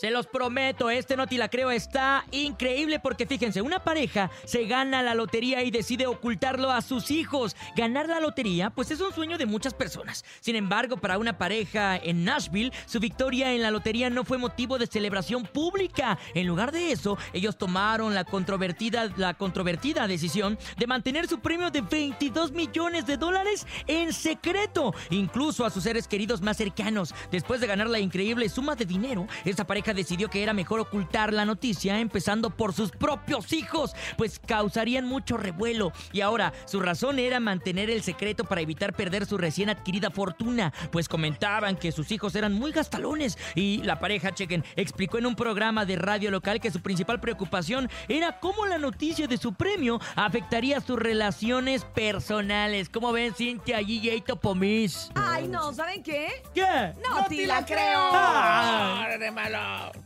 Se los prometo, este no te la creo está increíble porque fíjense, una pareja se gana la lotería y decide ocultarlo a sus hijos. Ganar la lotería, pues es un sueño de muchas personas. Sin embargo, para una pareja en Nashville, su victoria en la lotería no fue motivo de celebración pública. En lugar de eso, ellos tomaron la controvertida, la controvertida decisión de mantener su premio de 22 millones de dólares en secreto, incluso a sus seres queridos más cercanos. Después de ganar la increíble suma de dinero, esta pareja decidió que era mejor ocultar la noticia, empezando por sus propios hijos, pues causarían mucho revuelo. Y ahora, su razón era mantener el secreto para evitar perder su recién adquirida fortuna, pues comentaban que sus hijos eran muy gastalones. Y la pareja, chequen, explicó en un programa de radio local que su principal preocupación era cómo la noticia de su premio afectaría sus relaciones personales. ¿Cómo ven, Cintia, Gigi y Topomis? Ay, no, ¿saben qué? ¿Qué? No, te la creo. Ah. de malo! out.